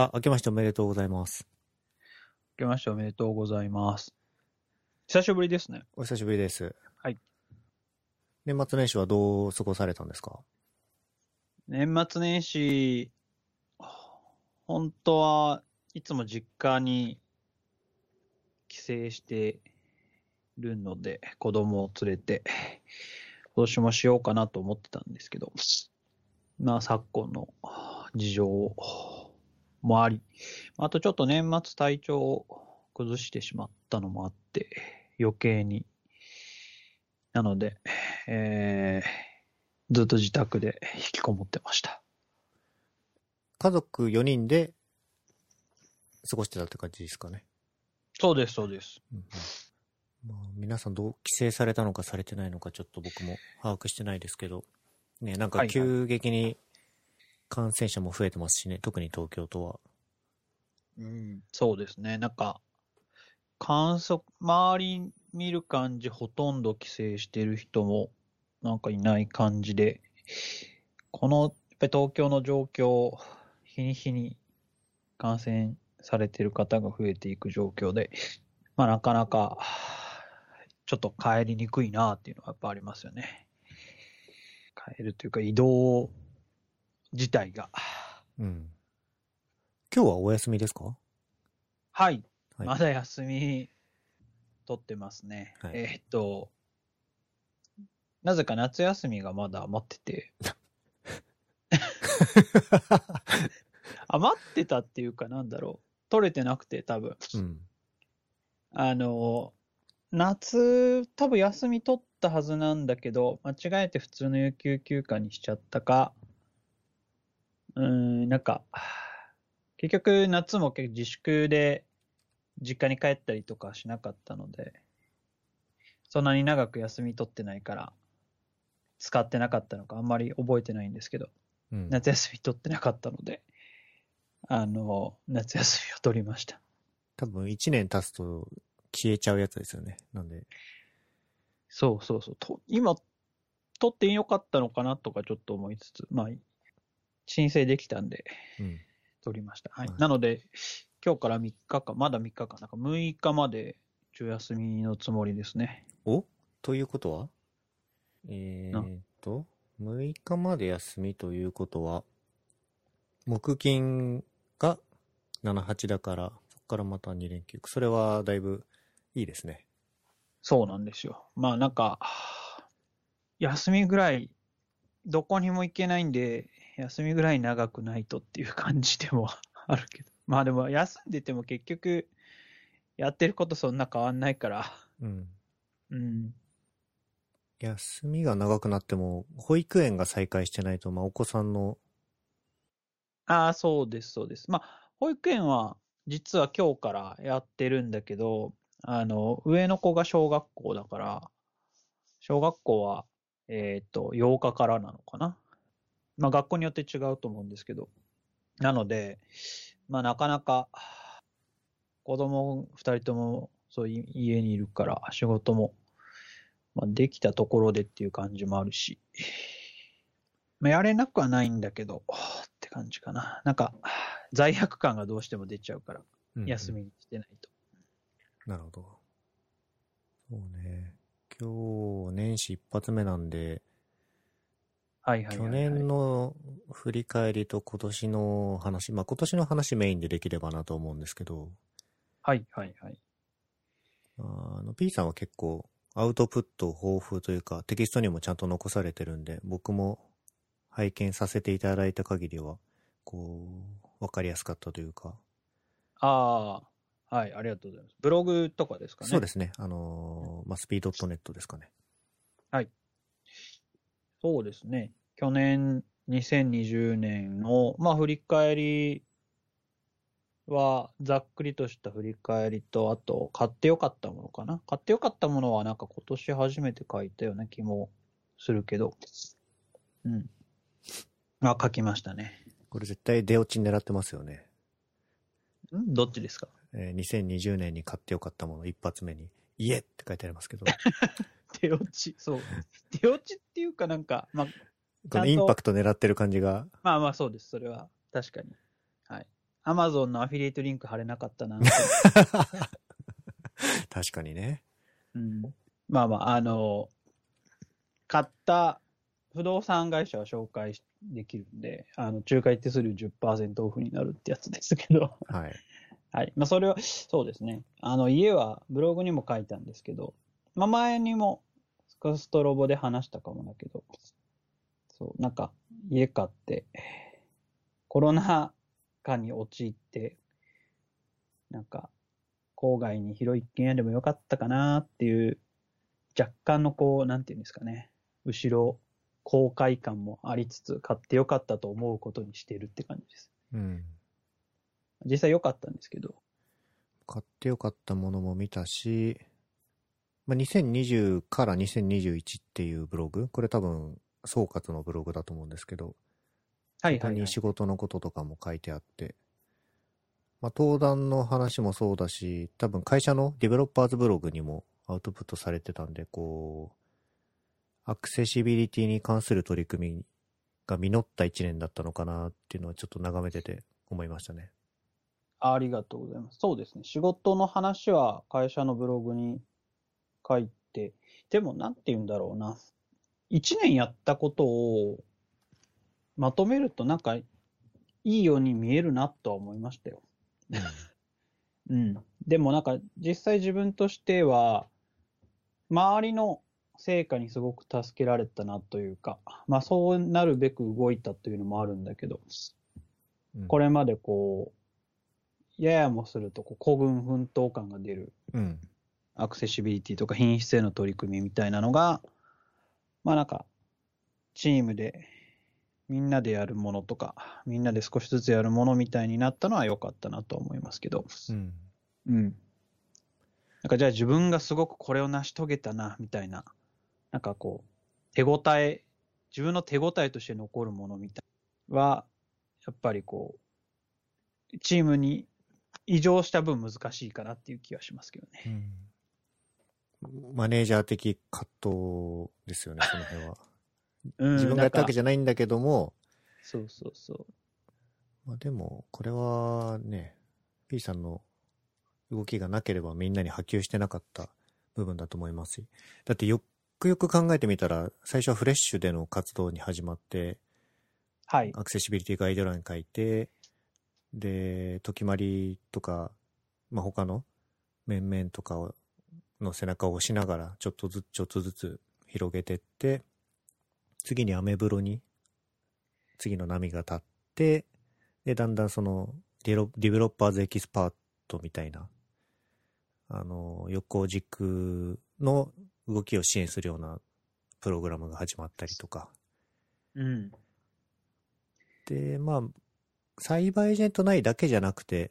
あ、明けましておめでとうございます。明けましておめでとうございます。久しぶりですね。お久しぶりです。はい。年末年始はどう過ごされたんですか？年末年始、本当はいつも実家に帰省してるので、子供を連れて、今年もしようかなと思ってたんですけど、まあ昨今の事情もあり、あとちょっと年末体調を崩してしまったのもあって、余計に。なので、えー、ずっと自宅で引きこもってました。家族4人で過ごしてたって感じですかね。そうです、そうです。うんうんまあ、皆さんどう帰省されたのかされてないのかちょっと僕も把握してないですけど、ね、なんか急激に感染者も増えてますしね、特に東京都は。うん、そうですね。なんか、観測、周り見る感じ、ほとんど帰省してる人も、なんかいない感じで、この、やっぱり東京の状況、日に日に感染されてる方が増えていく状況で、まあなかなか、ちょっと帰りにくいなっていうのはやっぱありますよね。帰るというか移動自体が。うん。今日はお休みですか？はい。はいまだ休み取ってますね。はいえーっと、なぜか夏休みがまだ余ってて。余ってたっていうかなんだろう。取れてなくて多分。うん。あの、夏、多分休み取ったはずなんだけど、間違えて普通の有給休暇にしちゃったか、うーん、なんか、結局夏も結構自粛で実家に帰ったりとかしなかったので、そんなに長く休み取ってないから、使ってなかったのかあんまり覚えてないんですけど、うん、夏休み取ってなかったので、あの、夏休みを取りました。多分1年経つと消えちゃうやつですよね。なんで、そうそうそう。と今、取ってよかったのかなとかちょっと思いつつ、まあ、申請できたんで、うん。取りました。はい。はいなので、今日から3日間、まだ3日間、なんか6日まで中休みのつもりですね。お？ということは？えなーっと、6日まで休みということは、木金が7、8だから、そこからまた2連休。それはだいぶいいですね。そうなんですよ。まあなんか、休みぐらい、どこにも行けないんで、休みぐらい長くないとっていう感じでも あるけど。まあでも休んでても結局、やってることそんな変わんないから、うん。うん。休みが長くなっても、保育園が再開してないと、まあ、お子さんの、ああ、そうです、そうです。まあ、保育園は実は今日からやってるんだけど、あの、上の子が小学校だから、小学校は、えっと、8日からなのかな。まあ、学校によって違うと思うんですけど。なので、まあ、なかなか、子供2人とも、そういう家にいるから、仕事も、まあ、できたところでっていう感じもあるし、まあ、やれなくはないんだけど、って感じかな。なんか、罪悪感がどうしても出ちゃうから、うんうん休みにしてないと。なるほど。そうね。今日、年始一発目なんで、はいはいはい、はい。去年の振り返りと今年の話、まあ今年の話メインでできればなと思うんですけど、はいはいはい。あの、P さんは結構アウトプット豊富というか、テキストにもちゃんと残されてるんで、僕も拝見させていただいた限りは、こう、わかりやすかったというか、ああ、はい、ありがとうございます。ブログとかですかね。そうですね、あのーまあ、スピードットネットですかね。そうですね。去年、2020年の、まあ、振り返りは、ざっくりとした振り返りと、あと、買ってよかったものかな。買ってよかったものは、なんか今年初めて書いたような気もするけど、うん。あ、書きましたね。これ絶対出落ち狙ってますよね。ん？どっちですか？えー2020年に買ってよかったもの一発目に、家って書いてありますけど、手落ち。そう。手落ちっていうかなんか、まあ、このインパクト狙ってる感じが、まあまあそうです。それは確かに。はい。アマゾンのアフィリエイトリンク貼れなかったな。確かにね。うん、まあまあ、あの、買った不動産会社は紹介できるんで、あの、仲介手数料10%オフになるってやつですけど。はい。はい。まあ、それは、そうですね。あの、家はブログにも書いたんですけど、まあ、前にも、ストロボで話したかもだけど、そう、なんか、家買って、コロナ禍に陥って、なんか、郊外に広い一軒家でもよかったかなっていう、若干のこう、なんていうんですかね、後ろ、後悔感もありつつ、買ってよかったと思うことにしてるって感じです。うん。実際良かったんですけど、買ってよかったものも見たし、まあ、2020から2021っていうブログ、これ多分総括のブログだと思うんですけど、はいはい、はい他に。仕事のこととかも書いてあって、まあ、登壇の話もそうだし、多分会社のディベロッパーズブログにもアウトプットされてたんで、こう、アクセシビリティに関する取り組みが実った一年だったのかなっていうのはちょっと眺めてて思いましたね。ありがとうございます。そうですね。仕事の話は会社のブログに書いて、でもなんて言うんだろうな。一年やったことをまとめるとなんかいいように見えるなとは思いましたよ。うん。でもなんか実際自分としては、周りの成果にすごく助けられたなというか、まあそうなるべく動いたというのもあるんだけど、うんこれまでこう、ややもするとこう孤軍奮闘感が出るうん。アクセシビリティとか品質への取り組みみたいなのが、まあなんか、チームでみんなでやるものとか、みんなで少しずつやるものみたいになったのは良かったなと思いますけど。うん。うん。なんかじゃあ自分がすごくこれを成し遂げたな、みたいな、なんかこう、手応え、自分の手応えとして残るものみたいは、やっぱりこう、チームに異常した分難しいかなっていう気がしますけどね。うんマネージャー的葛藤ですよね、その辺は。うん自分がやったわけじじゃないんだけども、そうそうそう。まあ、でも、これはね、P さんの動きがなければみんなに波及してなかった部分だと思いますし。だってよくよく考えてみたら、最初は FRESH での活動に始まって、はい。アクセシビリティガイドライン書いて、で、時まりとか、まあ、他の面々とかの背中を押しながら、ちょっとずつちょっとずつ広げてって、次にアメブロに、次の波が立って、で、だんだんそのディベロッパーズエキスパートみたいな、あの、横軸の動きを支援するようなプログラムが始まったりとか、うん。で、まあ、サイバーエージェント内だけじゃなくて、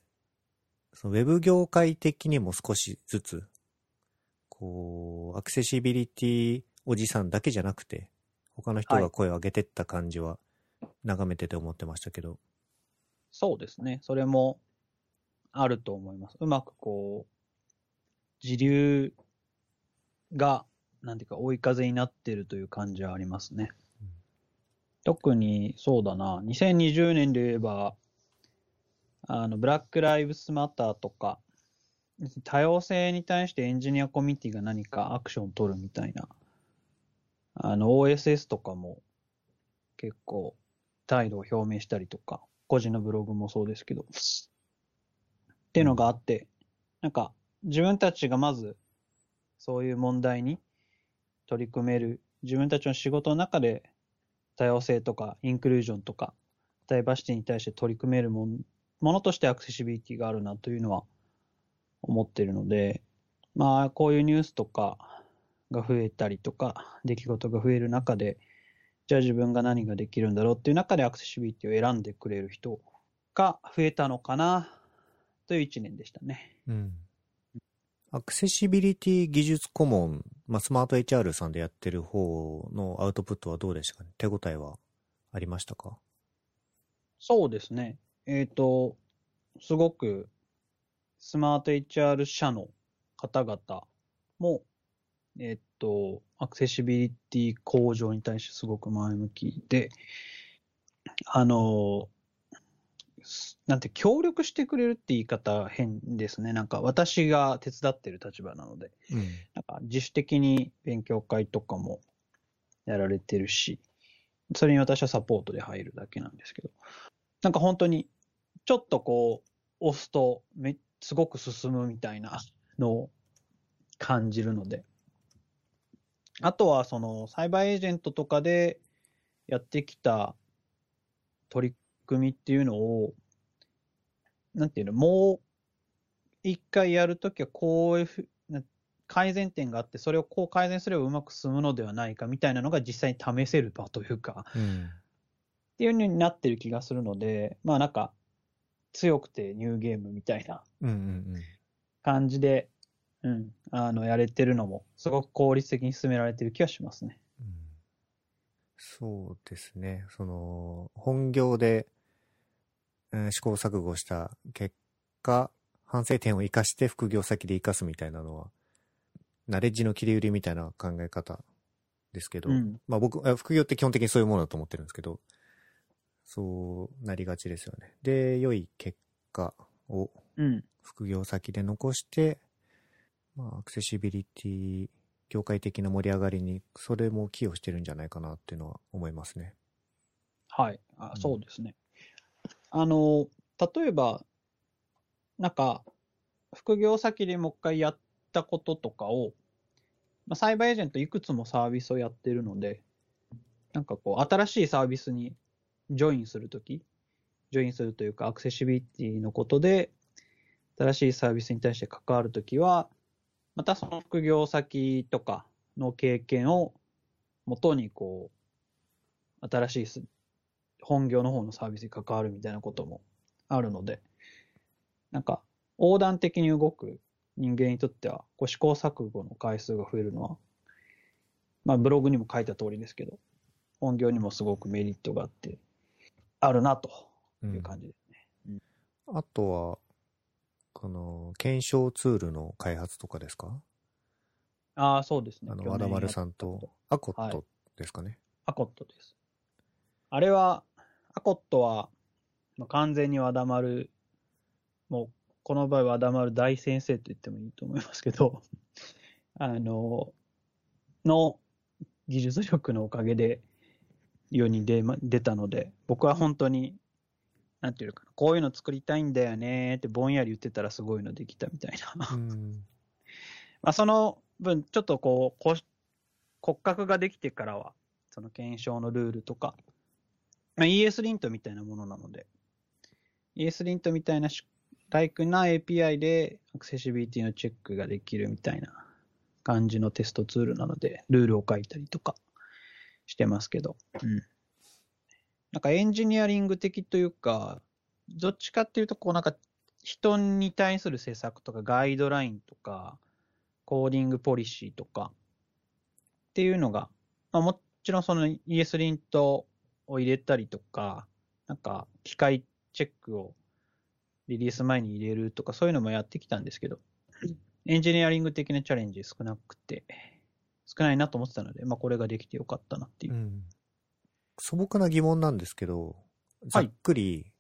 そのウェブ業界的にも少しずつ、こう、アクセシビリティおじさんだけじゃなくて、他の人が声を上げてった感じは、眺めてて思ってましたけど。そうですね。それもあると思います。うまくこう、時流が、なんていうか、追い風になってるという感じはありますね。うん特に、そうだな、2020年で言えば、あの、ブラック・ライブスマターとか、多様性に対してエンジニアコミュニティが何かアクションを取るみたいな、あの、OSS とかも結構態度を表明したりとか、個人のブログもそうですけど、っていうのがあって、なんか自分たちがまずそういう問題に取り組める、自分たちの仕事の中で多様性とかインクルージョンとかダイバーシティに対して取り組めるもものとしてアクセシビリティがあるなというのは思ってるので、まあこういうニュースとかが増えたりとか、出来事が増える中で、じゃあ自分が何ができるんだろうっていう中でアクセシビリティを選んでくれる人が増えたのかなという一年でしたね。うん。アクセシビリティ技術顧問、まあ、スマート HR さんでやってる方のアウトプットはどうでしたかね？手応えはありましたか？そうですね。えっ、と、すごくスマート HR 社の方々も、えっ、と、アクセシビリティ向上に対してすごく前向きで、あの、すなんて、協力してくれるって言い方変ですね。なんか、私が手伝ってる立場なので、うん。なんか、自主的に勉強会とかもやられてるし、それに私はサポートで入るだけなんですけど、なんか本当に、ちょっとこう、押すとめ、すごく進むみたいな のを感じるので、あとは、その、サイバーエージェントとかでやってきた取り組みっていうのを、なんていうの、もう一回やるときはこういうふな改善点があって、それをこう改善すればうまく進むのではないかみたいなのが実際に試せる場というか、うん。っていうのになってる気がするので、まあなんか、強くてニューゲームみたいなうんうん感じで、うん、あの、やれてるのも、すごく効率的に進められてる気はしますね。うん。そうですね。その、本業で、うん試行錯誤した結果、反省点を生かして副業先で生かすみたいなのは、ナレッジの切り売りみたいな考え方ですけど、うん。まあ僕、あ副業って基本的にそういうものだと思ってるんですけど、そうなりがちですよね。で、良い結果をうん。副業先で残して、まあ、アクセシビリティ、業界的な盛り上がりに、それも寄与してるんじゃないかなっていうのは思いますね。はい。あうんそうですね。あの、例えば、なんか、副業先でもう一回やったこととかを、まあ、サイバーエージェントいくつもサービスをやってるので、なんかこう、新しいサービスにジョインするとき、ジョインするというか、アクセシビリティのことで、新しいサービスに対して関わるときは、またその副業先とかの経験を元にこう、新しい本業の方のサービスに関わるみたいなこともあるので、なんか横断的に動く人間にとっては、こう試行錯誤の回数が増えるのは、まあブログにも書いた通りですけど、本業にもすごくメリットがあって、あるなとうんいう感じですね。あとは、この、検証ツールの開発とかですか？ああ、そうですね。あの、和田丸さんとアコットですかね。アコットです。あれは、アコットは、まあ、完全に和田丸、もう、この場合和田丸大先生と言ってもいいと思いますけど、あの、の技術力のおかげで世に出,、ま、出たので、僕は本当に、なんていうかな、こういうの作りたいんだよねってぼんやり言ってたらすごいのできたみたいな。うん。まあ、その分、ちょっとこう、こ骨格ができてからは、その検証のルールとか、まあ、ES リントみたいなものなので、ES リントみたいなし、ライクな API でアクセシビリティのチェックができるみたいな感じのテストツールなので、ルールを書いたりとかしてますけど、うん。なんかエンジニアリング的というか、どっちかっていうと、こうなんか人に対する施策とかガイドラインとか、コーディングポリシーとかっていうのが、まあ、もちろんその ES リントを入れたりとか、なんか機械チェックをリリース前に入れるとかそういうのもやってきたんですけど、エンジニアリング的なチャレンジ少なくて、少ないなと思ってたので、まあこれができてよかったなっていうう。ん。素朴な疑問なんですけど、ざっくり、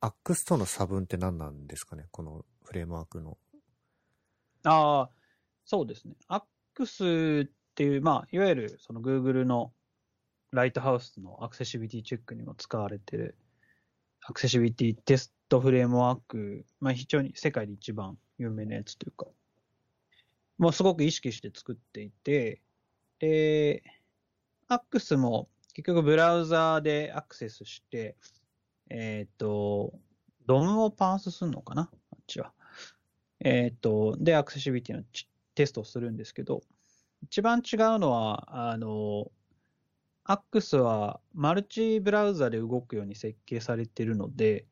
アックスとの差分って何なんですかね？このフレームワークの。ああ、そうですね。アックスっていう、まあ、いわゆるその Google のライトハウスのアクセシビリティチェックにも使われてるアクセシビリティテストフレームワーク、まあ、非常に世界で一番有名なやつというか、もうすごく意識して作っていて、で、アックスも結局ブラウザーでアクセスして、えっ、と、ドムをパースするのかな？あっちは。えっ、と、で、アクセシビリティのチテストをするんですけど、一番違うのは、あの、アックスはマルチブラウザで動くように設計されているので、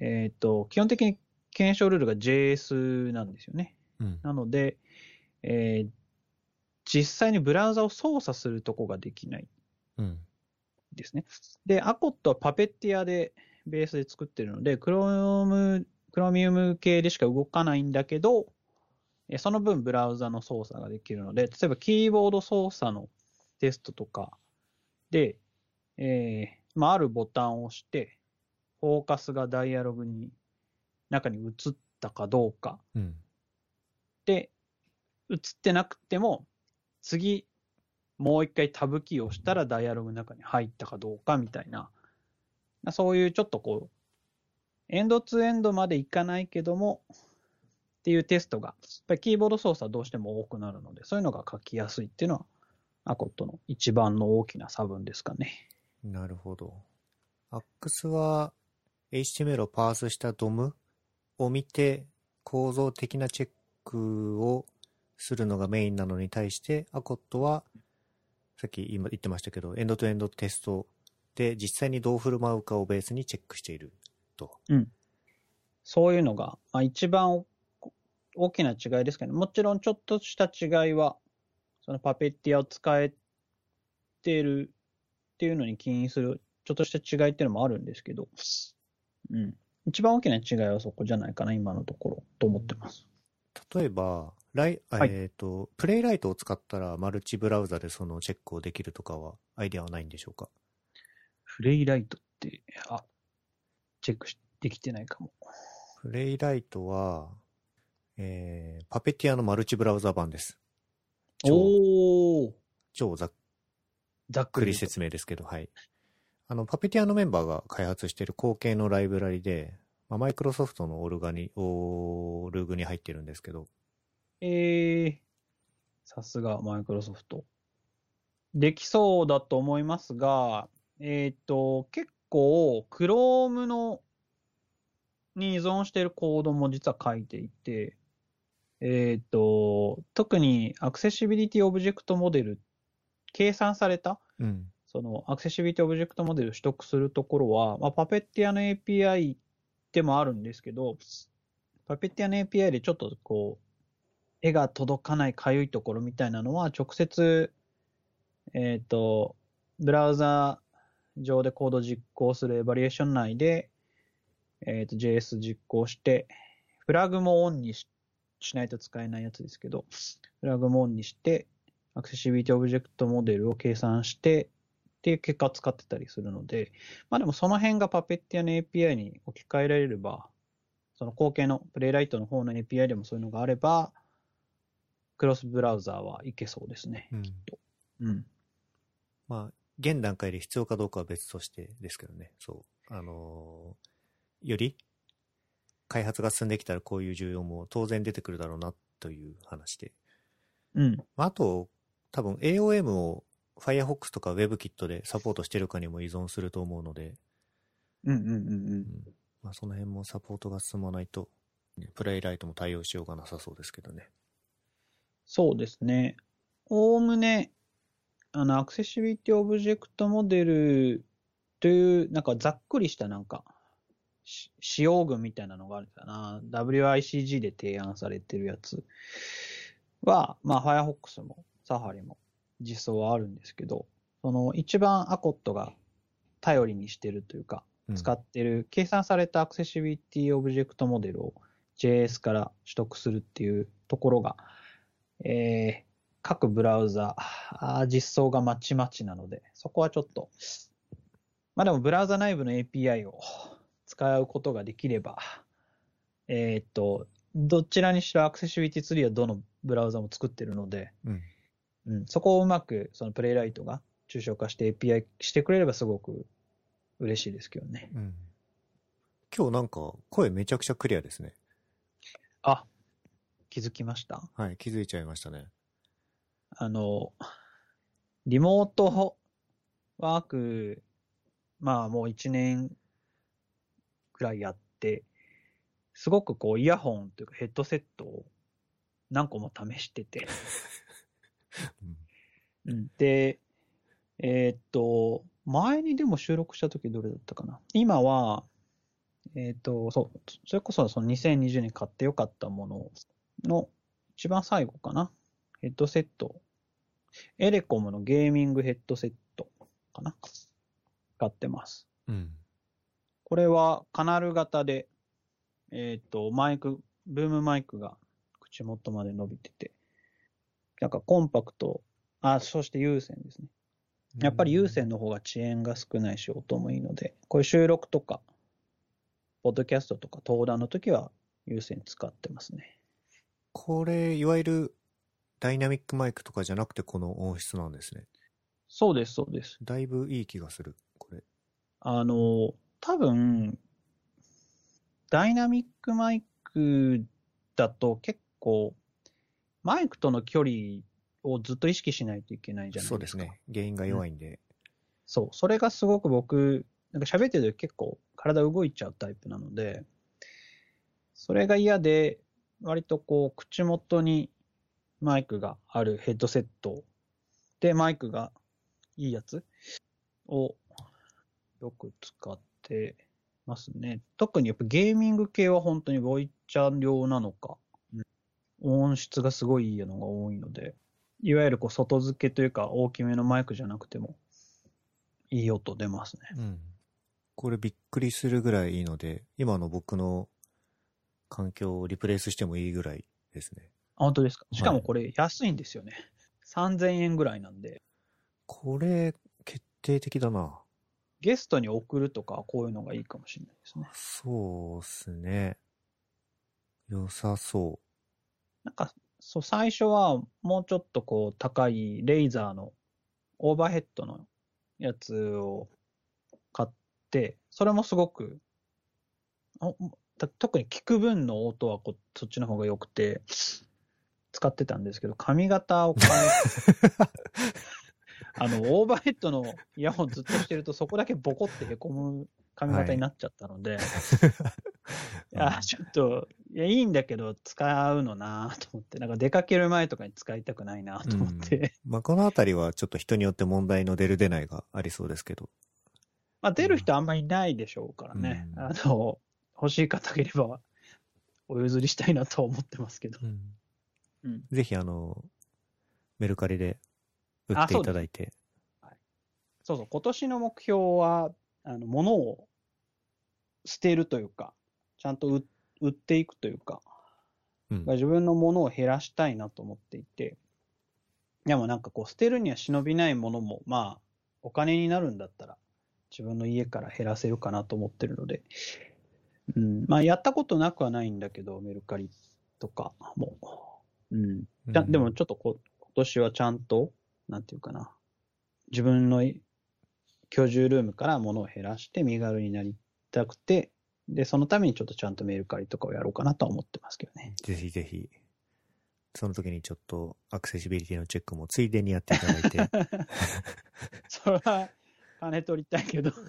えっ、と、基本的に検証ルールが JS なんですよね。うん。なので、えー実際にブラウザを操作するとこができないうん。ですね。で、アコットはパペッティアでベースで作ってるので、クロム、クロミウム系でしか動かないんだけど、えその分ブラウザの操作ができるので、例えばキーボード操作のテストとかで、えーまあ、あるボタンを押して、フォーカスがダイアログに、中に移ったかどうか。うん。で、映ってなくても、次、もう一回タブキーを押したらダイアログの中に入ったかどうかみたいな、そういうちょっとこう、エンドツーエンドまでいかないけども、っていうテストが、やっぱりキーボード操作どうしても多くなるので、そういうのが書きやすいっていうのは、アコットの一番の大きな差分ですかね。なるほど。AX は HTML をパースした DOM を見て構造的なチェックをするのがメインなのに対して、アコットはさっき今言ってましたけど、エンドトゥエンドテストで実際にどう振る舞うかをベースにチェックしていると。そういうのが、まあ、一番お大きな違いですけど、もちろんちょっとした違いは、そのパペティアを使えているっていうのに起因する、ちょっとした違いっていうのもあるんですけど、うん。一番大きな違いはそこじゃないかな、今のところ、と思ってます。例えば、ライはいえっ、と、プレイライトを使ったらマルチブラウザでそのチェックをできるとかはアイデアはないんでしょうか？フレイライトって、あ、チェックしできてないかも。プレイライトは、えー、パペティアのマルチブラウザ版です。超おー超ざっざっくり説明ですけど、はい。あの、パペティアのメンバーが開発している後継のライブラリで、まあ、マイクロソフトのオルガに、オルグに入ってるんですけど、えー、さすがマイクロソフト。できそうだと思いますが、えっ、と、結構、Chrome の、に依存しているコードも実は書いていて、えっ、と、特にアクセシビリティオブジェクトモデル、計算された、うん。そのアクセシビリティオブジェクトモデルを取得するところは、まあ、パペティアの API でもあるんですけど、パペティアの API でちょっとこう、絵が届かないかゆいところみたいなのは、直接、えっ、と、ブラウザ上でコード実行するエバリエーション内で、えっ、と、JS 実行して、フラグもオンにししないと使えないやつですけど、フラグもオンにして、アクセシビリティオブジェクトモデルを計算して、っていう結果を使ってたりするので、まあでもその辺がパペッティアの API に置き換えられれば、その後継のプレイライトの方の API でもそういうのがあれば、クロスブラウザーはいけそうですね。うん。うん。まあ、現段階で必要かどうかは別としてですけどね。そう。あのーより開発が進んできたらこういう需要も当然出てくるだろうなという話で。うん。まああと、多分 AOM を Firefox とか WebKit でサポートしてるかにも依存すると思うので、うんうんうんう。うんんまあ、その辺もサポートが進まないと、ねプレイライトも対応しようがなさそうですけどね。そうですね。おおむね、あの、アクセシビリティオブジェクトモデルという、なんかざっくりしたなんか、し使用群みたいなのがあるんだな。WICG で提案されてるやつは、まあ、Firefox も Safari も実装はあるんですけど、その一番アコットが頼りにしてるというか、うん使ってる計算されたアクセシビリティオブジェクトモデルを JS から取得するっていうところが、えー各ブラウザ実装がまちまちなので、そこはちょっと、まあでもブラウザ内部の API を使うことができれば、えーっと、どちらにしろアクセシビリティツリーはどのブラウザも作ってるので、うん。うん、そこをうまくそのプレイライトが抽象化して API してくれればすごく嬉しいですけどね。うん。今日なんか声めちゃくちゃクリアですね。あ、気づきました？はい、気づいちゃいましたね。あの、リモートワーク、まあもう1年くらいやって、すごくこうイヤホンというかヘッドセットを何個も試してて、うんうん、で、えーっと、前にでも収録した時どれだったかな？今は、えーっと、そう、それこそその2020年買ってよかったものの一番最後かな。ヘッドセット。エレコムのゲーミングヘッドセットかな。買ってます。うん。これはカナル型で、えーっと、マイク、ブームマイクが口元まで伸びてて、なんかコンパクト、あ、そして有線ですね。やっぱり有線の方が遅延が少ないし、音もいいので、こういう収録とかポッドキャストとか登壇の時は優先使ってますね。これ、いわゆるダイナミックマイクとかじゃなくてこの音質なんですね。そうです、そうです。だいぶいい気がする、これ。あの、多分、ダイナミックマイクだと結構、マイクとの距離をずっと意識しないといけないじゃないですか。そうですね。原因が弱いんで。そう。それがすごく僕、なんか喋ってる時結構体動いちゃうタイプなので、それが嫌で、割とこう、口元にマイクがあるヘッドセットで、マイクがいいやつをよく使ってますね。特にやっぱゲーミング系は本当にボイチャー用なのか、音質がすごいいいのが多いので、いわゆるこう外付けというか大きめのマイクじゃなくても、いい音出ますね。うん。これびっくりするぐらいいいので、今の僕の環境をリプレイスしてもいいぐらいですね。あ本当ですか？しかはいもこれ安いんですよね。3000円ぐらいなんで、これ、決定的だな。ゲストに送るとかこういうのがいいかもしれないですね。そうっすね。良さそなんか、そう、最初はもうちょっとこう高いレイザーのオーバーヘッドのやつを買って、それもすごく、特に聞く分の音はこそっちの方が良くて、使ってたんですけど、髪型を変え あの、オーバーヘッドのイヤホンずっとしてると、そこだけボコってへこむ髪型になっちゃったので、いや、ちょっと、いや、いいんだけど、使うのなと思って、なんか出かける前とかに使いたくないなと思って、う。まあ、このあたりはちょっと人によって問題の出る出ないがありそうですけど。まあ出る人あんまりいないでしょうからね、うんあの、欲しい方がいれば、お譲りしたいなとは思ってますけど。うん。ぜひあの、メルカリで売っていただいて。そうそう、今年の目標は、あの、物を捨てるというか、ちゃんと売売っていくというか、うん。自分のものを減らしたいなと思っていて、でもなんかこう、捨てるには忍びないものも、まあ、お金になるんだったら、自分の家から減らせるかなと思ってるので、うん、まあ、やったことなくはないんだけど、メルカリとかも。うん。でもちょっとこ今年はちゃんと、なんていうかな、自分の居住ルームから物を減らして身軽になりたくて、で、そのためにちょっとちゃんとメルカリとかをやろうかなとは思ってますけどね。ぜひぜひ、その時にちょっとアクセシビリティのチェックもついでにやっていただいて。それは、金取りたいけど。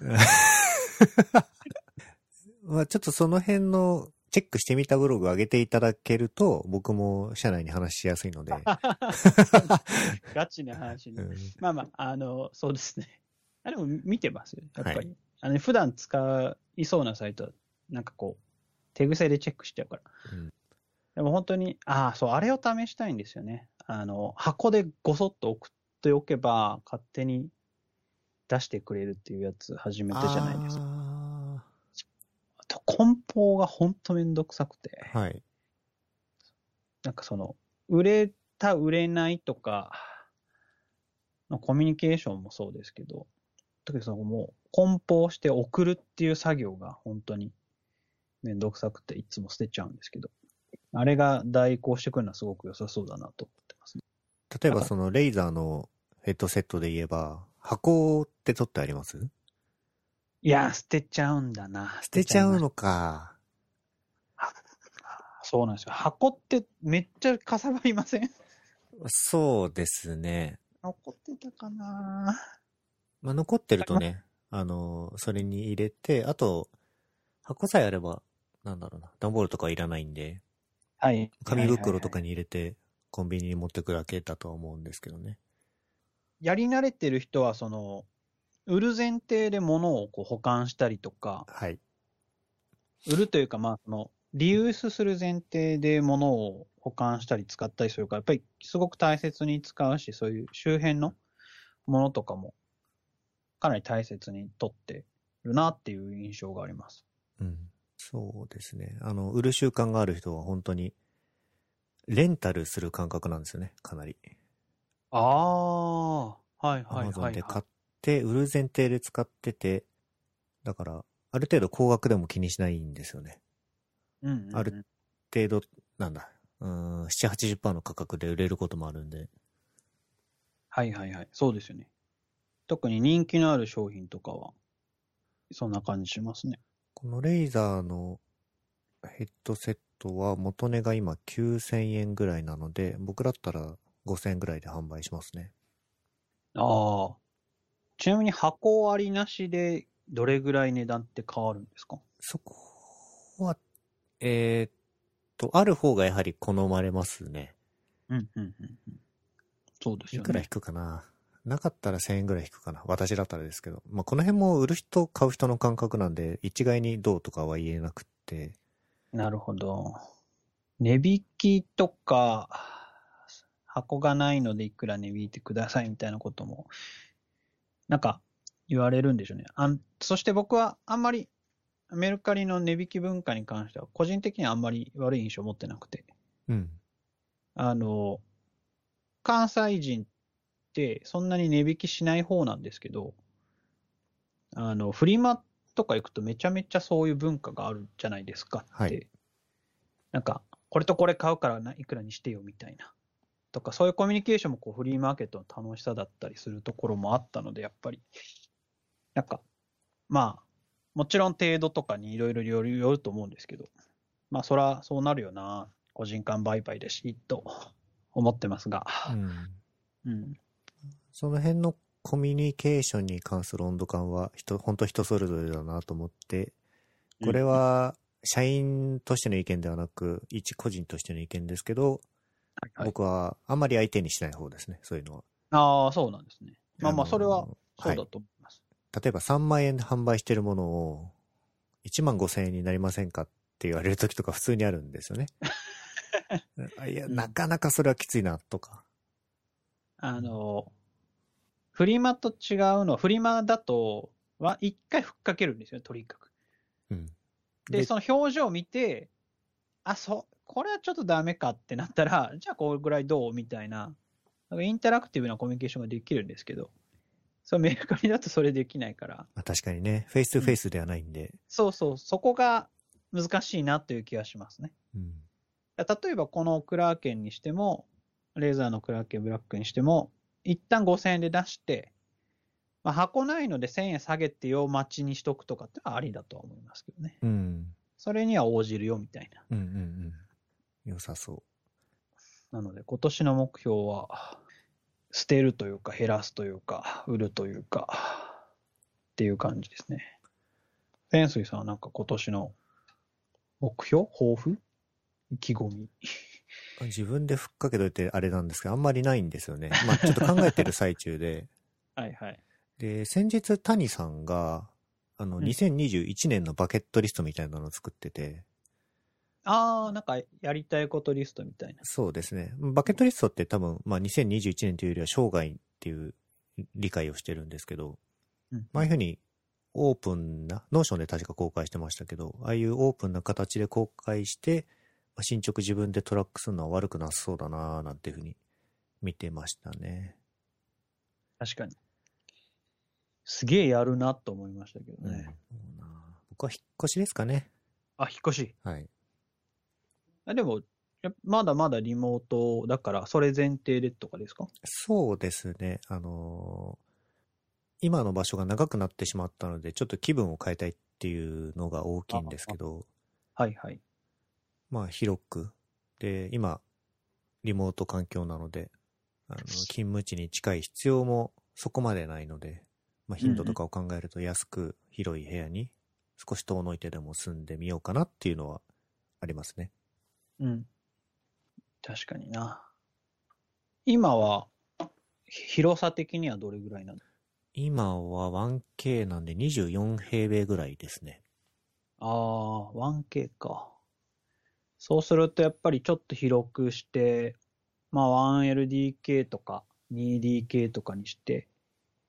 まあちょっとその辺のチェックしてみたブログ上げていただけると、僕も社内に話しやすいので。ガチな話に。うんまあまあ、あの、そうですね。あでも見てますよ、やっぱり。あの普段使いそうなサイトは、なんかこう、手癖でチェックしちゃうから。うんでも本当に、ああ、そう、あれを試したいんですよね。あの、箱でごそっと送っておけば、勝手に出してくれるっていうやつ初めてじゃないですか。梱包が本当めんどくさくて。ーはい。なんかその、売れた、売れないとか、のコミュニケーションもそうですけど、特にそのもう、梱包して送るっていう作業が本当にめんどくさくて、いつも捨てちゃうんですけど、あれが代行してくるのはすごく良さそうだなと思ってますね。例えばそのレイザーのヘッドセットで言えば、箱って取ってあります？いやー、捨てちゃうんだな。捨てちゃうののか。そうなんですよ。箱ってめっちゃかさばりません？そうですね。残ってたかな？まあ、残ってるとね、あの、それに入れて、あと、箱さえあれば、なんだろうな、段ボールとかいらないんで、はい。紙袋とかに。に入れて、コンビニに持ってくだけだとは思うんですけどね。やり慣れてる人は、その、売る前提で物をこう保管したりとか、はい。売るというか、まあ、その、リユースする前提で物を保管したり使ったりするから、やっぱりすごく大切に使うし、そういう周辺のものとかも、かなり大切に取ってるなっていう印象があります。うん。そうですね。あの、売る習慣がある人は本当に、レンタルする感覚なんですよね、かなり。ああ、はいはいはい、はい。で買って、売る前提で使ってて、だから、あある程度高額でも気にしないんですよね。うんうんうんある程度、なんだ、うーん、7、80%の価格で売れることもあるんで。はいはいはい。そうですよね。特に人気のある商品とかは、そんな感じしますね。このレイザーのヘッドセットは元値が今9000円ぐらいなので、僕だったら5000円ぐらいで販売しますね。ああ。ちなみに箱ありなしでどれぐらい値段って変わるんですか？そこは、えーっと、ある方がやはり好まれますね。うんうんうんうん。そうですよねいくら引。くかな？なかったら1000円ぐらい引くかな？私だったらですけど。まあ、この辺も売る人、買う人の感覚なんで、一概にどうとかは言えなくって。なるほど。値引きとか、箱がないのでいくら値引いてくださいみたいなことも、なんか言われるんでしょうね。あんそして僕はあんまりメルカリの値引き文化に関しては、個人的にはあんまり悪い印象を持ってなくて、うん。あの、関西人ってそんなに値引きしない方なんですけど、あの、フリマとか行くとめちゃめちゃそういう文化があるじゃないですかって。はいなんか、これとこれ買うからないくらにしてよみたいな。とか、そういうコミュニケーションもこうフリーマーケットの楽しさだったりするところもあったので、やっぱり。なんか、まあ、もちろん程度とかにいろいろよるよると思うんですけど、まあ、そらそうなるよな。個人間売買でし、と思ってますが。うん。うん。その辺のコミュニケーションに関する温度感は人、本当人それぞれだなと思って、これは社員としての意見ではなく、一個人としての意見ですけど、はいはい、僕はあんまり相手にしない方ですね、そういうのは。ああ、そうなんですね。まあまあ、のそれは、そうはいだと思います。例えば3万円で販売してるものを1万5千円になりませんかって言われる時とか普通にあるんですよね。いや、なかなかそれはきついなとか。あの、フリマと違うのは、フリマだと、は一回ふっかけるんですよ、とにかく。うん。で、その表情を見て、あ、そう、これはちょっとダメかってなったら、じゃあこれぐらいどうみたいな、なんかインタラクティブなコミュニケーションができるんですけど、そうメルカリだとそれできないから、まあ、確かにね、フェイス2フェイスではないんで。そうそう、そこが難しいなという気がしますね。うん。例えばこのクラーケンにしても、レーザーのクラーケンブラックにしても、一旦5000円で出して、まあ、箱ないので1000円下げてよ待ちにしとくとかってありだとは思いますけどね。うん。それには応じるよみたいな。うんうんうん。良さそなので今年の目標は、捨てるというか減らすというか、売るというか、っていう感じですね。潜水さんはなんか今年の目標？抱負？意気込み？う。自分でふっかけといてあれなんですけど、あんまりないんですよね。まあちょっと考えてる最中で。はいはい。で、先日谷さんが、あの、うん2021年のバケットリストみたいなのを作ってて、あー、なんかやりたいことリストみたいな。そうですね。バケットリストって多分、まあ2021年というよりは生涯っていう理解をしてるんですけど、うんまあああいうふうにオープンな、 Notion で確か公開してましたけど、ああいうオープンな形で公開して、まあ進捗自分でトラックするのは悪くなさそうだなぁなんていうふうに見てましたね。確かに。すげえやるなと思いましたけどうんね。そうな僕は引っ越しですかね。あ、引っ越し。はい。あでも、やまだまだリモートだから、それ前提でとかですか？そうですね。あのー今の場所が長くなってしまったので、ちょっと気分を変えたいっていうのが大きいんですけど、はいはい。まあ広く。で、今、リモート環境なので、あの、勤務地に近い必要もそこまでないので、まあ頻度とかを考えると安く広い部屋に少し遠のいてでも住んでみようかなっていうのはありますね。うん。確かにな。今は、広さ的にはどれぐらいなの今は 1K なんで24平米ぐらいですね。ああ、1K か。そうするとやっぱりちょっと広くして、まあ 1LDK とか 2DK とかにして、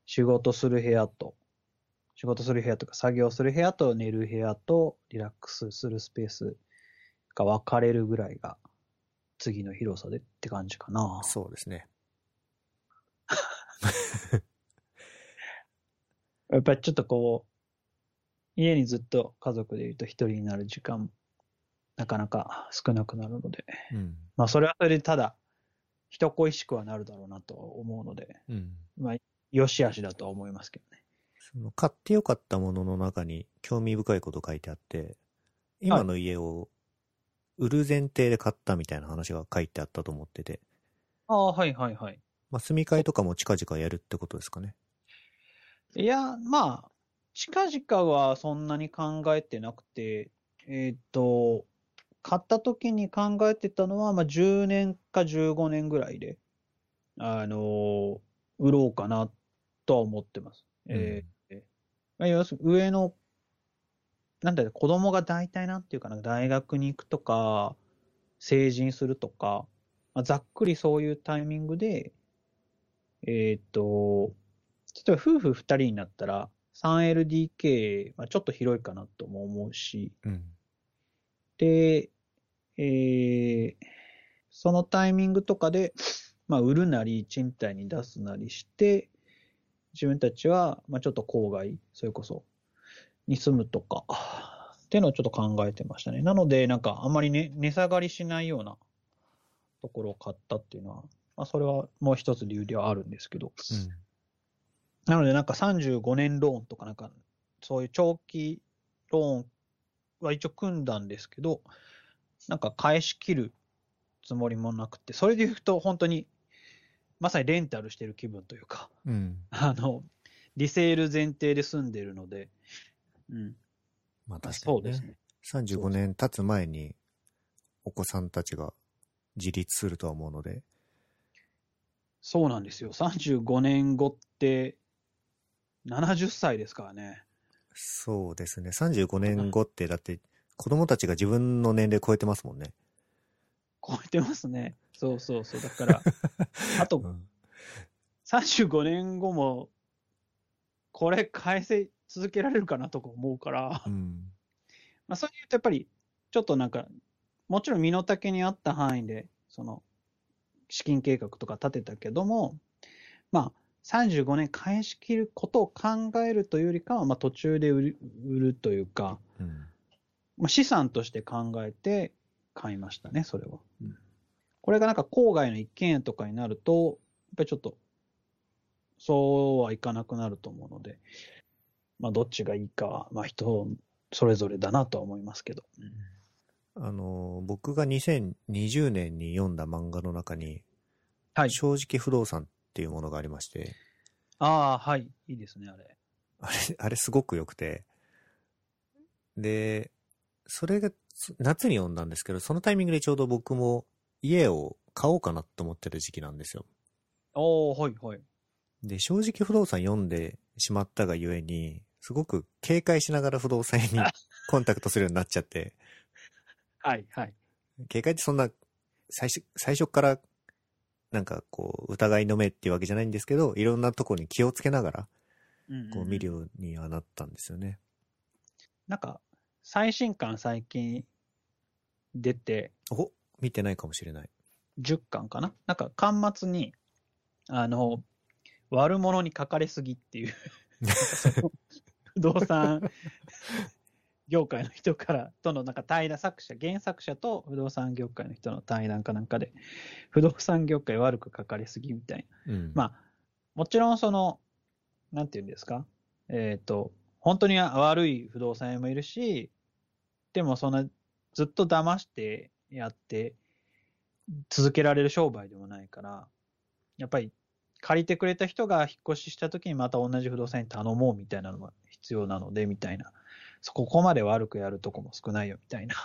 仕事する部屋と、仕事する部屋とか作業する部屋と寝る部屋とリラックスするスペースが分かれるぐらいが次の広さでって感じかな。そうですね。やっぱりちょっとこう、家にずっと家族でいると一人になる時間、なかなか少なくなるので、うん。まあそれはそれでただ、人恋しくはなるだろうなとは思うので、うん。まあ、良し悪しだとは思いますけどね。その買ってよかったものの中に興味深いこと書いてあって、今の家を売る前提で買ったみたいな話が書いてあったと思ってて、ああ、はいはいはい。まあ、住み替えとかも近々やるってことですかね。いや、まあ、近々はそんなに考えてなくて、えっ、と、買った時に考えてたのは、まあ、10年か15年ぐらいで、あの売ろうかなとは思ってます。えーまあ、要するに上の、なんだろう、子供が大体なんていうかな、大学に行くとか、成人するとか、まあ、ざっくりそういうタイミングで、えっ、と、例えば夫婦2人になったら 3LDK、まあ、ちょっと広いかなとも思うし、うん。で、えーそのタイミングとかで、まあ、売るなり、賃貸に出すなりして、自分たちは、まあ、ちょっと郊外、それこそ、に住むとか、っていうのをちょっと考えてましたね。なので、なんか、あんまりね、値下がりしないようなところを買ったっていうのは、まあ、それはもう一つ理由ではあるんですけど、うん。なので、なんか35年ローンとか、なんか、そういう長期ローンは一応組んだんですけど、なんか返し切るつもりもなくて、それで言うと本当に、まさにレンタルしてる気分というか、うん。あの、リセール前提で住んでるので、うん。まあ確かにね。そうですね。35年経つ前にお子さんたちが自立するとは思うので、そうなんですよ。35年後って、70歳ですからね。そうですね。35年後ってだって子供たちが自分の年齢超えてますもんね。超えてますね。そうそうそう。だから、あとうん。35年後も、これ返せ続けられるかなとか思うから、うん。まあそういうとやっぱり、ちょっとなんか、もちろん身の丈に合った範囲で、その、資金計画とか立てたけども、まあ、35年返し切ることを考えるというよりかは、まあ途中で売る売るというか、うん。まあ、資産として考えて買いましたね、それは。これがなんか郊外の一軒家とかになると、やっぱりちょっと、そうはいかなくなると思うので、まあどっちがいいかは、まあ人それぞれだなとは思いますけど。あの、僕が2020年に読んだ漫画の中に、はい。正直不動産っていうものがありまして、ああ、はい。いいですね、あれ。あれ、あれすごく良くて、で、それがつ夏に読んだんですけど、そのタイミングでちょうど僕も家を買おうかなと思ってる時期なんですよ。おー、はい、はい。で、正直不動産読んでしまったがゆえに、すごく警戒しながら不動産屋にコンタクトするようになっちゃって、はい、はい。警戒ってそんな、最初、最初から、なんかこう、疑いの目っていうわけじゃないんですけど、いろんなとこに気をつけながら、うんうんこう見るようにはなったんですよね。なんか、最新刊最近出て、お見てないかもしれない。10巻かな？なんか、巻末に、あの、悪者に書かれすぎっていう、不動産業界の人から、とのなんか対談、作者、原作者と不動産業界の人の対談かなんかで、不動産業界悪く書かれすぎみたいな。うん。まあ、もちろんその、なんていうんですか、えっ、と、本当に悪い不動産屋もいるし、でもそんな、ずっと騙してやって、続けられる商売でもないから、やっぱり借りてくれた人が引っ越しした時にまた同じ不動産に頼もうみたいなのが必要なので、みたいな。そこここまで悪くやるとこも少ないよ、みたいな。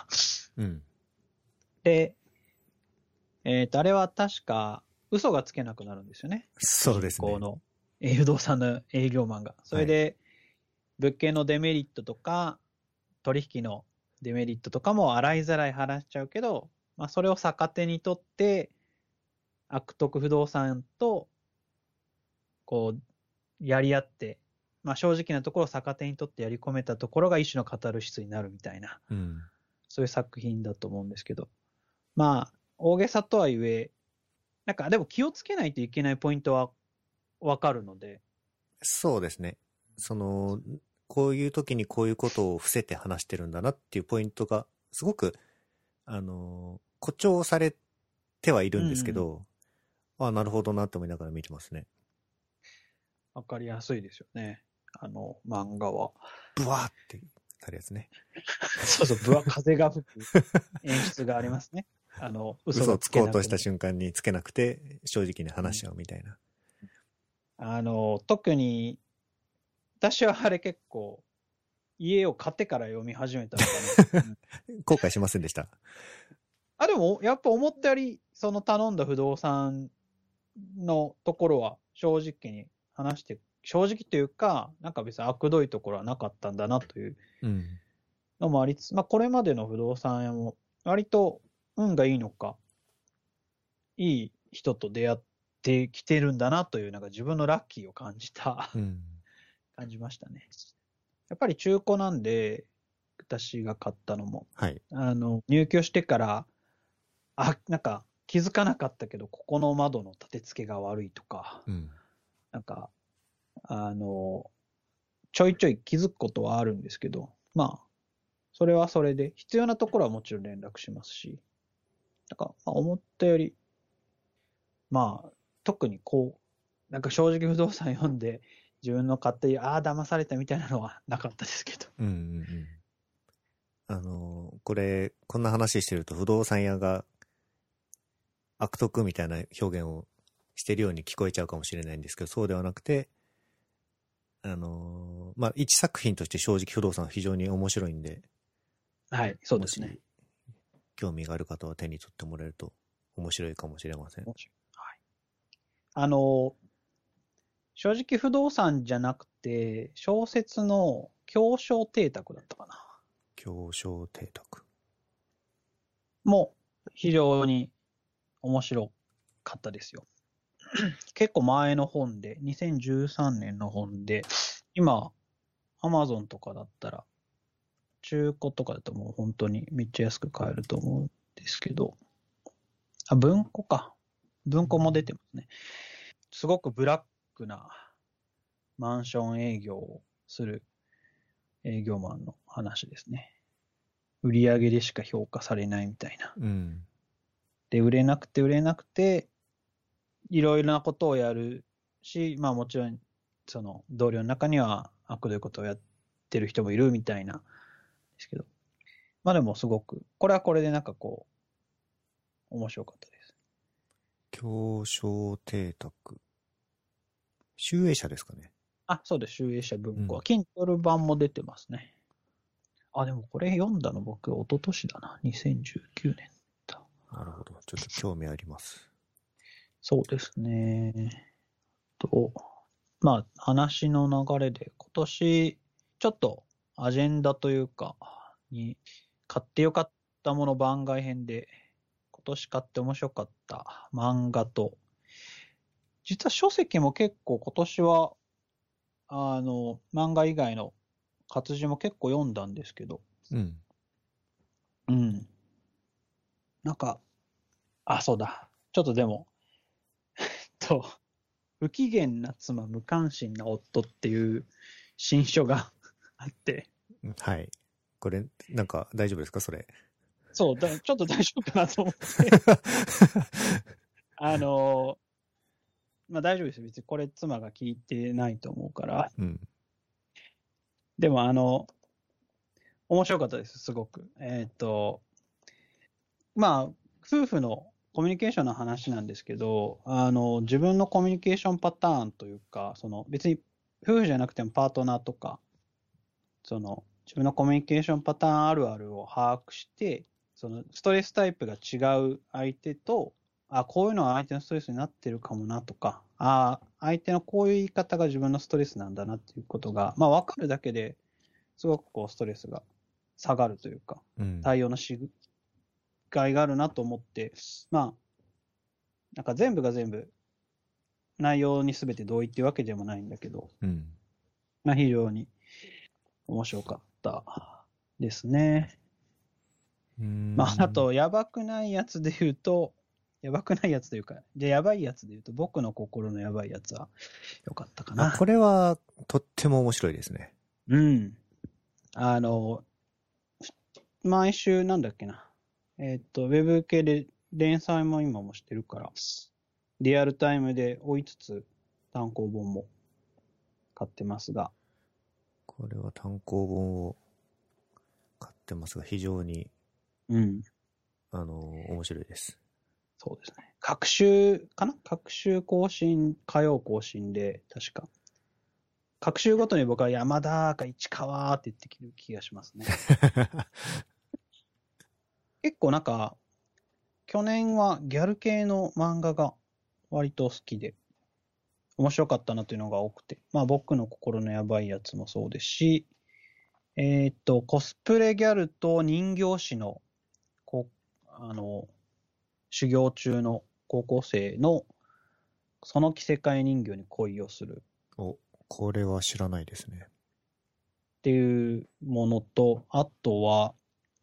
うん。で、えっ、と、あれは確か、嘘がつけなくなるんですよね。そうですねこ。の、えー不動産の営業マンが。それで、物件のデメリットとか、取引のデメリットとかも洗いざらい話しちゃうけど、まあ、それを逆手にとって、悪徳不動産と、こう、やり合って、まあ、正直なところを逆手にとってやり込めたところが一種のカタルシスになるみたいな、うん。そういう作品だと思うんですけど。まあ、大げさとはいえ、なんか、でも気をつけないといけないポイントはわかるので、そうですね。その、こういう時にこういうことを伏せて話してるんだなっていうポイントが、すごく、あの、誇張されてはいるんですけど、あなるほどなって思いながら見てますね。わかりやすいですよね。あの、漫画は。ブワーってなるやつね。そうそう、ぶわ、風が吹く 演出がありますね。あの、嘘をつこうとした瞬瞬間につけなくて、正直に話しちゃうみたいな。あの、特に、私はあれ結構、家を買ってから読み始めたのかな。う ん後悔しませんでした？あ、でも、やっぱ思ったより、その頼んだ不動産のところは正直に話して、正直というか、なんか別に悪どいところはなかったんだなといううん。のもありつつ、まあこれまでの不動産屋も割と運がいいのか、いい人と出会ってきてるんだなという、なんか自分のラッキーを感じた、うん。感じましたね。やっぱり中古なんで、私が買ったのも。はい。あの、入居してから、あ、なんか気づかなかったけど、ここの窓の立て付けが悪いとか、うん。なんか、あの、ちょいちょい気づくことはあるんですけど、まあ、それはそれで、必要なところはもちろん連絡しますし、なんか、まあ、思ったより、まあ、特にこう、なんか正直不動産読んで、自分の買って、ああ、騙されたみたいなのは なかったですけど。うんうんうん。あの、これ、こんな話してると不動産屋が悪徳みたいな表現をしてるように聞こえちゃうかもしれないんですけど、そうではなくて、あの、まあ、一作品として正直不動産は非常に面白いんで、はい、そうですね。興味がある方は手に取ってもらえると面白いかもしれません。はい。あの、正直不動産じゃなくて、小説の協商邸宅だったかな。協商邸宅。も非常に面白かったですよ。結構前の本で、2013年の本で、今、アマゾンとかだったら、中古とかだともう本当にめっちゃ安く買えると思うんですけど、あ、文庫か。文庫も出てますね。すごくブラックなマンション営業をする営業マンの話ですね。売り上げでしか評価されないみたいな。うん。で、売れなくて売れなくて、いろいろなことをやるし、まあもちろん、その同僚の中には悪どいことをやってる人もいるみたいな、ですけど。まあでもすごく、これはこれでなんかこう、面白かったです。協商邸宅。集英社ですかね。あ、そうです。集英社文庫は。うん Kindle 版も出てますね。あ、でもこれ読んだの僕、一昨年だな。2019年だ。なるほど。ちょっと興味あります。そうですね。と、まあ、話の流れで、今年、ちょっとアジェンダというか、に、買ってよかったもの番外編で、今年買って面白かった漫画と、実は書籍も結構今年は、あの、漫画以外の活字も結構読んだんですけど、うん。うん。なんか、あ、そうだ。ちょっとでも、と、不機嫌な妻、無関心な夫っていう新書が あって、はい。これ、なんか大丈夫ですか？それ。そう、だちょっと大丈夫かなと思って、あの、まあ大丈夫ですよ。別にこれ妻が聞いてないと思うから。うん。でもあの、面白かったです、すごく。えっ、と、まあ、夫婦のコミュニケーションの話なんですけど、あの、自分のコミュニケーションパターンというか、その別に夫婦じゃなくてもパートナーとか、その自分のコミュニケーションパターンあるあるを把握して、そのストレスタイプが違う相手と、あ、こういうのは相手のストレスになってるかもなとか、あ、相手のこういう言い方が自分のストレスなんだなっていうことが、まあ分かるだけですごくこうストレスが下がるというか、うん。対応のしがいがあるなと思って、まあ、なんか全部が全部内容に全て同意っていうわけでもないんだけど、うん。まあ非常に面白かったですね。うんまああ、と、やばくないやつで言うと、やばくないやつというか、じゃあやばいやつで言うと、僕の心のやばいやつはよかったかな。あこれはとっても面白いですね。うん。あの、毎週なんだっけな。えっ、と、ウェブ系で連載も今もしてるから、リアルタイムで追いつつ単行本も買ってますが、これは単行本を買ってますが、非常に、うん。あの、面白いです。そうですね。各週かな？各週更新、火曜更新で、確か。各週ごとに僕は山田か市川って言ってきる気がしますね。結構なんか、去年はギャル系の漫画が割と好きで、面白かったなというのが多くて、まあ僕の心のやばいやつもそうですし、えーっと、コスプレギャルと人形師の、こう、あの、修行中の高校生の、その着せ替え人形に恋をするお、これは知らないですね。っていうものと、あとは、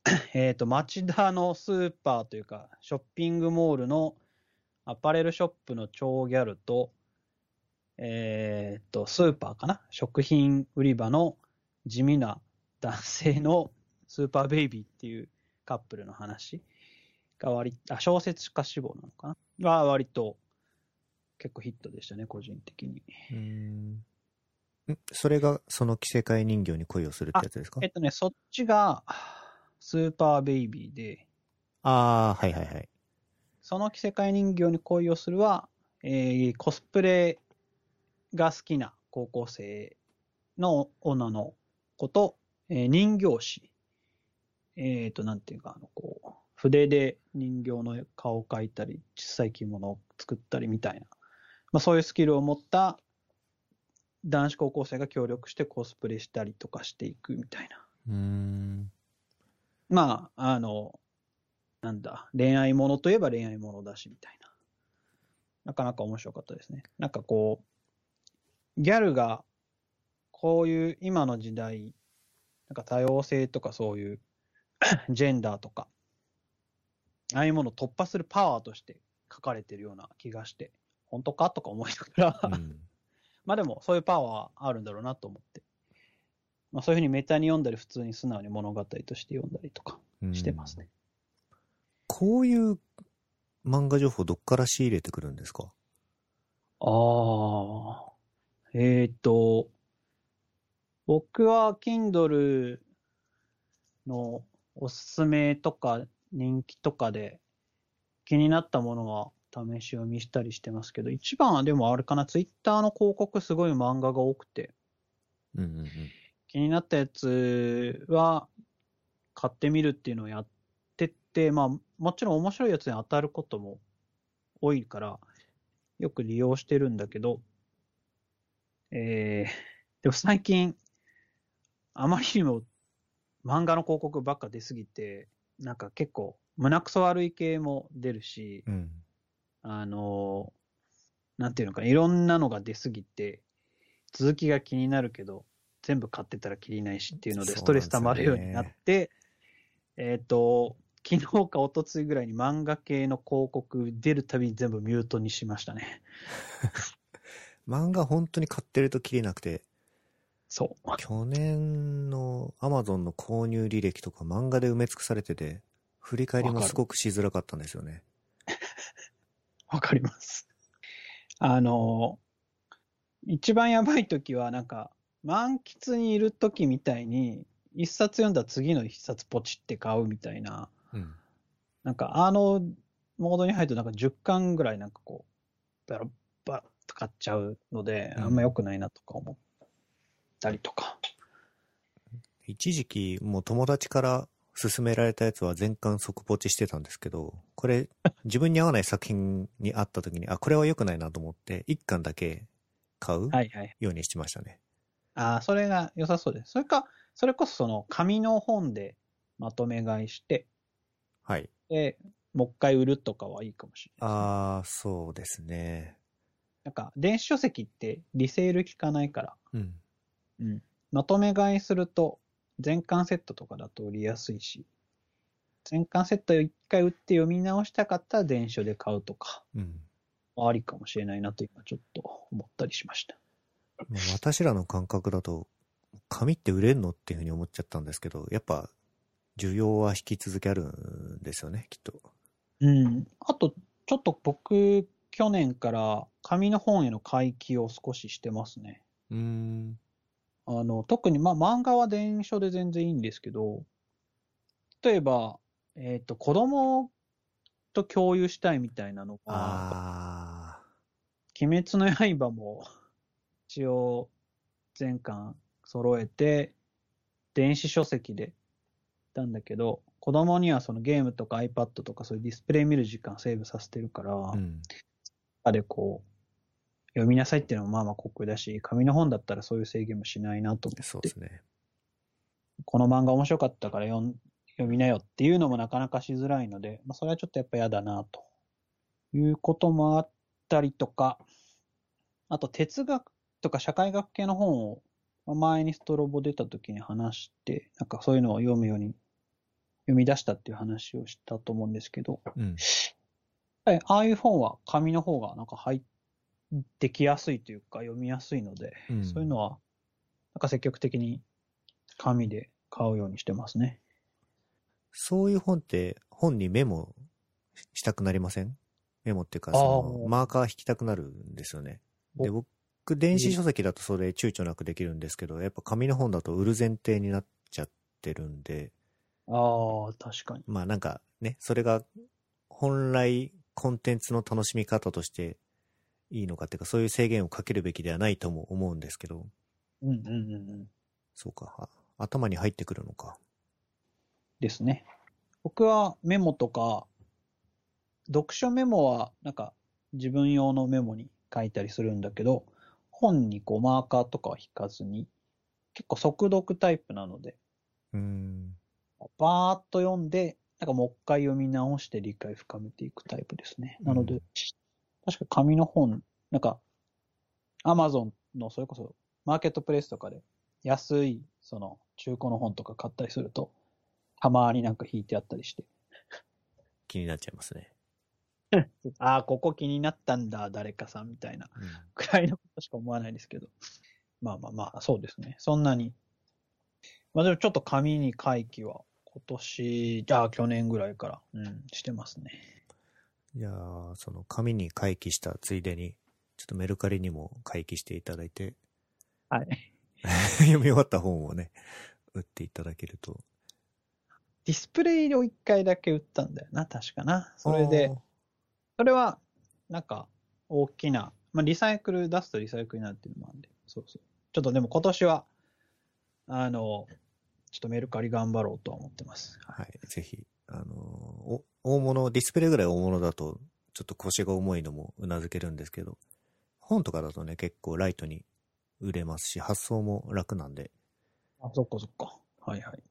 えっと、町田のスーパーというか、ショッピングモールのアパレルショップの超ギャルと、えっと、スーパーかな？食品売り場の地味な男性のスーパーベイビーっていうカップルの話。が割あ、小説家志望なのかな？が割と結構ヒットでしたね、個人的に。う。ん。それが、その着せ替え人形に恋をするってやつですか？えっとね、そっちがスーパーベイビーで、ああ、はいはいはい。その着せ替え人形に恋をするは、えーコスプレが好きな高校生の女の子と、えー人形師。えっ、と、なんていうか、あの、こう、筆で人形の顔を描いたり、小さい着物を作ったりみたいな、まあそういうスキルを持った男子高校生が協力してコスプレしたりとかしていくみたいな。うーん。まあ、あの、なんだ、恋愛ものといえば恋愛ものだし、みたいな。なかなか面白かったですね。なんかこう、ギャルが、こういう今の時代、なんか多様性とかそういう、ジェンダーとか、ああいうものを突破するパワーとして書かれてるような気がして、本当か？とか思いながら、うん。まあでもそういうパワーあるんだろうなと思って、まあそういうふうにメタに読んだり、普通に素直に物語として読んだりとかうんしてますね。こういう漫画情報どっから仕入れてくるんですか？ああ、えっ、と、僕は Kindle のおすすめとか人気とかで気になったものは試し読みしたりしてますけど、一番はでもあれかな、Twitter の広告すごい漫画が多くて、うんうんうん。気になったやつは買ってみるっていうのをやってって、まあもちろん面白いやつに当たることも多いから、よく利用してるんだけど、えー、でも最近、あまりにも漫画の広告ばっか出すぎて、なんか結構胸くそ悪い系も出るし、うん。あのーなんていうのか、いろんなのが出すぎて、続きが気になるけど、全部買ってたらきりないしっていうので、ストレス溜まるようになって、えっ、と、昨日か一昨日ぐらいに漫画系の広告出るたびに全部ミュートにしましたね。漫画本当に買ってると切れなくて、そう。去年の Amazon の購入履歴とか漫画で埋め尽くされてて、振り返りもすごくしづらかったんですよね。わかります。あの、一番やばい時は、なんか、満喫にいる時みたいに、一冊読んだら次の一冊ポチって買うみたいな、うん。なんかあのモードに入るとなんか10巻ぐらいなんかこう、バラッバラッと買っちゃうので、うんあんま良くないなとか思ったりとか。一時期もう友達から勧められたやつは全巻即ポチしてたんですけど、これ 自分に合わない作品にあった時に、あ、これは良くないなと思って、一巻だけ買うはいはい。ようにしてましたね。ああ、それが良さそうです。それか、それこそその紙の本でまとめ買いして、はい。で、もう一回売るとかはいいかもしれないね、ああ、そうですね。なんか、電子書籍ってリセール効かないから、うん。うん。まとめ買いすると、全巻セットとかだと売りやすいし、全巻セットを一回売って読み直したかったら電子書で買うとか、うん。ありかもしれないなと今ちょっと思ったりしました。まあ私らの感覚だと、紙って売れんのっていうふうに思っちゃったんですけど、やっぱ、需要は引き続きあるんですよね、きっと。うん。あと、ちょっと僕、去年から紙の本への回帰を少ししてますね。うーん。あの、特に、まあ、漫画は電書で全然いいんですけど、例えば、えっ、と、子供と共有したいみたいなのが、あ鬼滅の刃も一応全巻揃えて、電子書籍でたんだけど、子供にはそのゲームとか iPad とかそういうディスプレイ見る時間セーブさせてるから、あ。うん。こう、読みなさいっていうのもまあまあ酷だし、紙の本だったらそういう制限もしないなと思ってそうで、すね。この漫画面白かったから読ん読みなよっていうのもなかなかしづらいので、まあそれはちょっとやっぱ嫌だなということもあったりとか、あと哲学とか社会学系の本をまあ前にストロボ出た時に話して、なんかそういうのを読むように読み出したっていう話をしたと思うんですけど、うん。はいああいう本は紙の方がなんか入ってきやすいというか読みやすいので、うんそういうのはなんか積極的に紙で買うようにしてますね。そういう本って、本にメモしたくなりません？メモっていうか、その、マーカー引きたくなるんですよね。で、お僕、電子書籍だとそれ躊躇なくできるんですけど、やっぱ紙の本だと売る前提になっちゃってるんで、ああ、確かに。まあなんかね、それが本来コンテンツの楽しみ方としていいのかっていうか、そういう制限をかけるべきではないとも思うんですけど、うんうんうんうん。そうか、あ頭に入ってくるのか。ですね。僕はメモとか、読書メモはなんか自分用のメモに書いたりするんだけど、本にこうマーカーとかは引かずに、結構速読タイプなので、うーん。バーッと読んで、なんかもう一回読み直して理解深めていくタイプですね。なので、うん確か紙の本、なんか、アマゾンのそれこそマーケットプレイスとかで安い、その中古の本とか買ったりすると、たまになんか引いてあったりして、気になっちゃいますね。ああ、ここ気になったんだ、誰かさんみたいなうんくらいのことしか思わないですけど。まあまあまあ、そうですね。そんなに。まあでもちょっと紙に回帰は今年、じゃあ去年ぐらいから、うん、してますね。じゃあ、その紙に回帰したついでに、ちょっとメルカリにも回帰していただいて、はい。読み終わった本をね、売っていただけると。ディスプレイを一回だけ売ったんだよな、確かな。それでそれは、なんか、大きな、まあリサイクル出すとリサイクルになるっていうのもあるんで、そうそう。ちょっとでも今年は、あの、ちょっとメルカリ頑張ろうとは思ってます。はい、ぜひ、あのーお、大物、ディスプレイぐらい大物だと、ちょっと腰が重いのもうなずけるんですけど、本とかだとね、結構ライトに売れますし、発送も楽なんで、あ、そっかそっか。はいはい。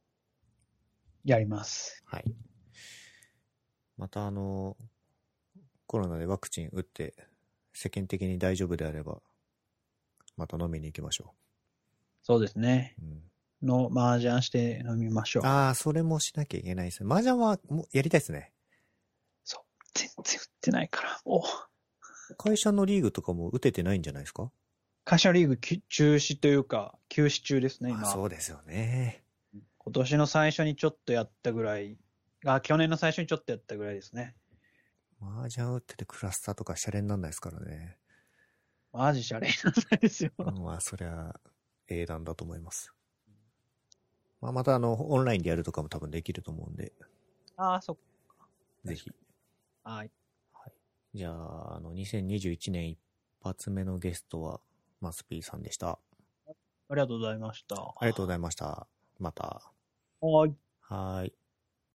やります。はい。またあのーコロナでワクチン打って、世間的に大丈夫であれば、また飲みに行きましょそうですね。う。うんの、麻雀して飲みましょう。ああ、それもしなきゃいけないですね。麻雀はもうやりたいですね。そう。全然売ってないから。お会社のリーグとかも打ててないんじゃないですか？会社リーグき中止というか、休止中ですね、今。あそうですよね。今年の最初にちょっとやったぐらい。あ、去年の最初にちょっとやったぐらいですね。麻雀打っててクラスターとかシャレになんないですからね。マジシャレにならないですよ。まあ、そりゃ、英断だと思います。まあ、またあの、オンラインでやるとかも多分できると思うんで、ああ、そっぜひ。か。はい。じゃあ、あの、2021年一発目のゲストは、マスピーさんでした。ありがとうございました。ありがとうございました。また。はい。はーい。